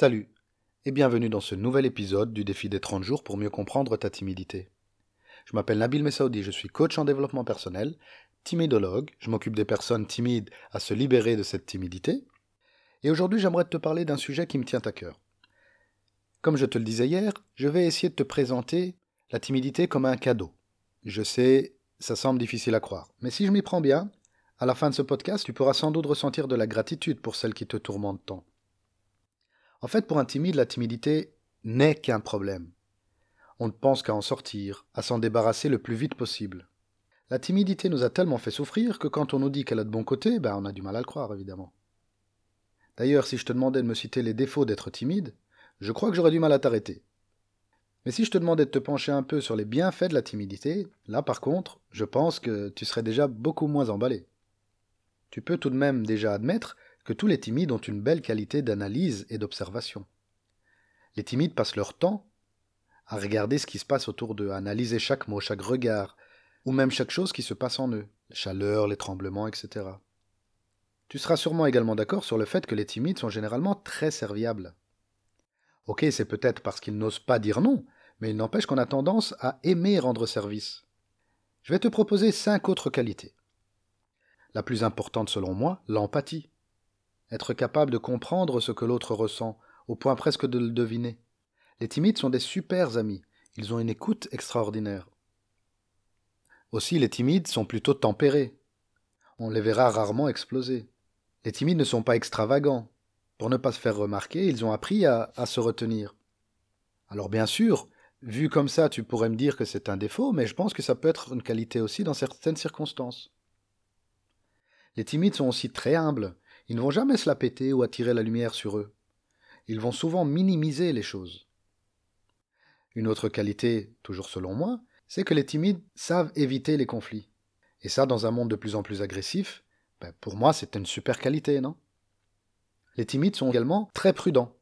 Salut et bienvenue dans ce nouvel épisode du défi des 30 jours pour mieux comprendre ta timidité. Je m'appelle Nabil Messaoudi, je suis coach en développement personnel, timidologue, je m'occupe des personnes timides à se libérer de cette timidité. Et aujourd'hui j'aimerais te parler d'un sujet qui me tient à cœur. Comme je te le disais hier, je vais essayer de te présenter la timidité comme un cadeau. Je sais, ça semble difficile à croire, mais si je m'y prends bien, à la fin de ce podcast, tu pourras sans doute ressentir de la gratitude pour celle qui te tourmente tant. En fait, pour un timide, la timidité n'est qu'un problème. On ne pense qu'à en sortir, à s'en débarrasser le plus vite possible. La timidité nous a tellement fait souffrir que quand on nous dit qu'elle a de bons côtés, ben on a du mal à le croire, évidemment. D'ailleurs, si je te demandais de me citer les défauts d'être timide, je crois que j'aurais du mal à t'arrêter. Mais si je te demandais de te pencher un peu sur les bienfaits de la timidité, là par contre, je pense que tu serais déjà beaucoup moins emballé. Tu peux tout de même déjà admettre que tous les timides ont une belle qualité d'analyse et d'observation. Les timides passent leur temps à regarder ce qui se passe autour d'eux, à analyser chaque mot, chaque regard, ou même chaque chose qui se passe en eux, la chaleur, les tremblements, etc. Tu seras sûrement également d'accord sur le fait que les timides sont généralement très serviables. Ok, c'est peut-être parce qu'ils n'osent pas dire non, mais il n'empêche qu'on a tendance à aimer rendre service. Je vais te proposer cinq autres qualités. La plus importante selon moi, l'empathie être capable de comprendre ce que l'autre ressent, au point presque de le deviner. Les timides sont des super amis, ils ont une écoute extraordinaire. Aussi, les timides sont plutôt tempérés. On les verra rarement exploser. Les timides ne sont pas extravagants. Pour ne pas se faire remarquer, ils ont appris à, à se retenir. Alors bien sûr, vu comme ça, tu pourrais me dire que c'est un défaut, mais je pense que ça peut être une qualité aussi dans certaines circonstances. Les timides sont aussi très humbles. Ils ne vont jamais se la péter ou attirer la lumière sur eux. Ils vont souvent minimiser les choses. Une autre qualité, toujours selon moi, c'est que les timides savent éviter les conflits. Et ça, dans un monde de plus en plus agressif, ben, pour moi, c'est une super qualité, non? Les timides sont également très prudents.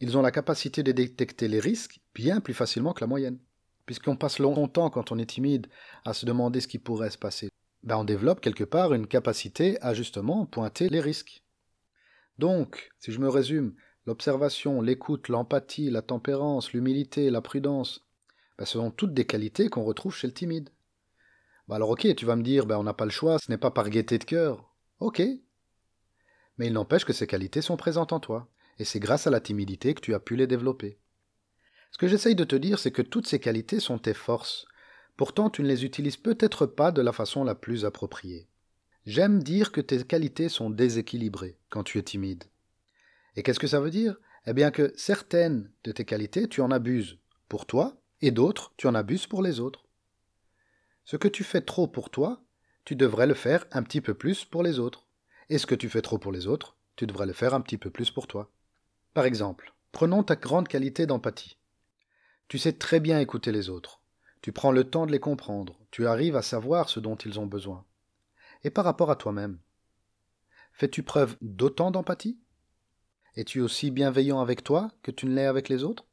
Ils ont la capacité de détecter les risques bien plus facilement que la moyenne. Puisqu'on passe longtemps, quand on est timide, à se demander ce qui pourrait se passer, ben on développe quelque part une capacité à justement pointer les risques. Donc, si je me résume, l'observation, l'écoute, l'empathie, la tempérance, l'humilité, la prudence, ben, ce sont toutes des qualités qu'on retrouve chez le timide. Ben alors ok, tu vas me dire, ben on n'a pas le choix, ce n'est pas par gaieté de cœur. Ok. Mais il n'empêche que ces qualités sont présentes en toi, et c'est grâce à la timidité que tu as pu les développer. Ce que j'essaye de te dire, c'est que toutes ces qualités sont tes forces. Pourtant, tu ne les utilises peut-être pas de la façon la plus appropriée. J'aime dire que tes qualités sont déséquilibrées quand tu es timide. Et qu'est-ce que ça veut dire? Eh bien que certaines de tes qualités, tu en abuses pour toi, et d'autres, tu en abuses pour les autres. Ce que tu fais trop pour toi, tu devrais le faire un petit peu plus pour les autres. Et ce que tu fais trop pour les autres, tu devrais le faire un petit peu plus pour toi. Par exemple, prenons ta grande qualité d'empathie. Tu sais très bien écouter les autres. Tu prends le temps de les comprendre. Tu arrives à savoir ce dont ils ont besoin et par rapport à toi-même Fais-tu preuve d'autant d'empathie? Es-tu aussi bienveillant avec toi que tu ne l'es avec les autres?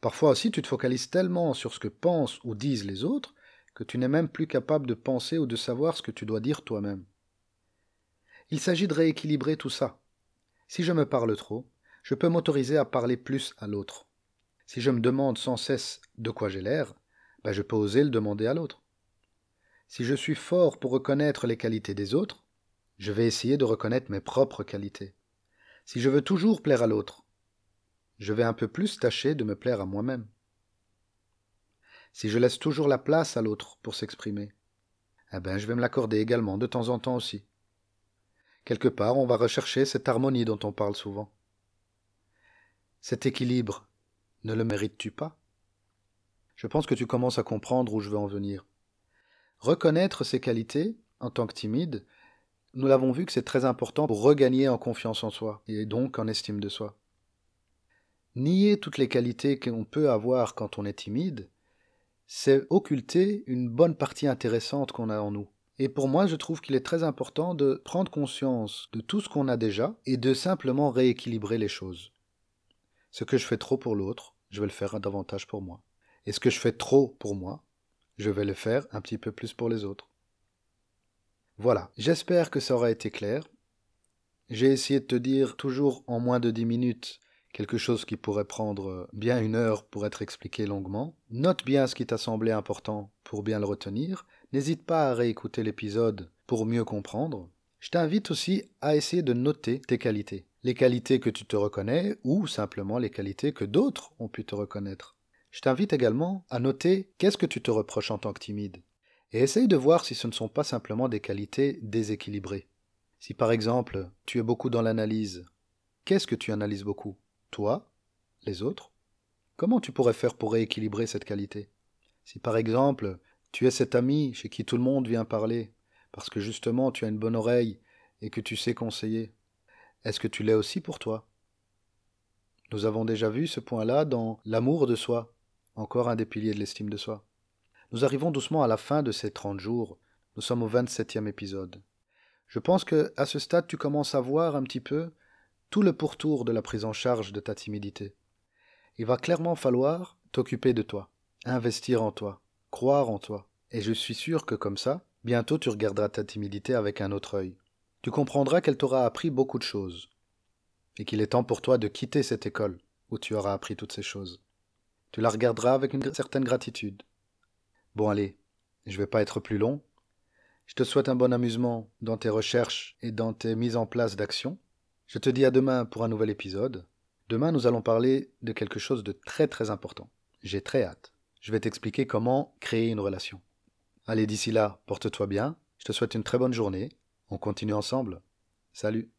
Parfois aussi tu te focalises tellement sur ce que pensent ou disent les autres que tu n'es même plus capable de penser ou de savoir ce que tu dois dire toi-même. Il s'agit de rééquilibrer tout ça. Si je me parle trop, je peux m'autoriser à parler plus à l'autre. Si je me demande sans cesse de quoi j'ai l'air, ben je peux oser le demander à l'autre. Si je suis fort pour reconnaître les qualités des autres, je vais essayer de reconnaître mes propres qualités. Si je veux toujours plaire à l'autre, je vais un peu plus tâcher de me plaire à moi-même. Si je laisse toujours la place à l'autre pour s'exprimer, eh ben je vais me l'accorder également de temps en temps aussi. Quelque part, on va rechercher cette harmonie dont on parle souvent. Cet équilibre, ne le mérites-tu pas? Je pense que tu commences à comprendre où je veux en venir. Reconnaître ses qualités en tant que timide, nous l'avons vu que c'est très important pour regagner en confiance en soi et donc en estime de soi. Nier toutes les qualités qu'on peut avoir quand on est timide, c'est occulter une bonne partie intéressante qu'on a en nous. Et pour moi, je trouve qu'il est très important de prendre conscience de tout ce qu'on a déjà et de simplement rééquilibrer les choses. Ce que je fais trop pour l'autre, je vais le faire davantage pour moi. Et ce que je fais trop pour moi, je vais le faire un petit peu plus pour les autres. Voilà, j'espère que ça aura été clair. J'ai essayé de te dire toujours en moins de dix minutes quelque chose qui pourrait prendre bien une heure pour être expliqué longuement. Note bien ce qui t'a semblé important pour bien le retenir. N'hésite pas à réécouter l'épisode pour mieux comprendre. Je t'invite aussi à essayer de noter tes qualités. Les qualités que tu te reconnais ou simplement les qualités que d'autres ont pu te reconnaître. Je t'invite également à noter qu'est-ce que tu te reproches en tant que timide. Et essaye de voir si ce ne sont pas simplement des qualités déséquilibrées. Si par exemple tu es beaucoup dans l'analyse, qu'est-ce que tu analyses beaucoup? Toi, les autres? Comment tu pourrais faire pour rééquilibrer cette qualité? Si par exemple, tu es cet ami chez qui tout le monde vient parler, parce que justement tu as une bonne oreille et que tu sais conseiller, est-ce que tu l'es aussi pour toi? Nous avons déjà vu ce point-là dans l'amour de soi, encore un des piliers de l'estime de soi. Nous arrivons doucement à la fin de ces 30 jours, nous sommes au 27e épisode. Je pense que à ce stade tu commences à voir un petit peu tout le pourtour de la prise en charge de ta timidité. Il va clairement falloir t'occuper de toi, investir en toi, croire en toi. Et je suis sûr que comme ça, bientôt tu regarderas ta timidité avec un autre œil. Tu comprendras qu'elle t'aura appris beaucoup de choses. Et qu'il est temps pour toi de quitter cette école où tu auras appris toutes ces choses. Tu la regarderas avec une certaine gratitude. Bon allez, je vais pas être plus long. Je te souhaite un bon amusement dans tes recherches et dans tes mises en place d'actions. Je te dis à demain pour un nouvel épisode. Demain, nous allons parler de quelque chose de très très important. J'ai très hâte. Je vais t'expliquer comment créer une relation. Allez, d'ici là, porte-toi bien. Je te souhaite une très bonne journée. On continue ensemble. Salut.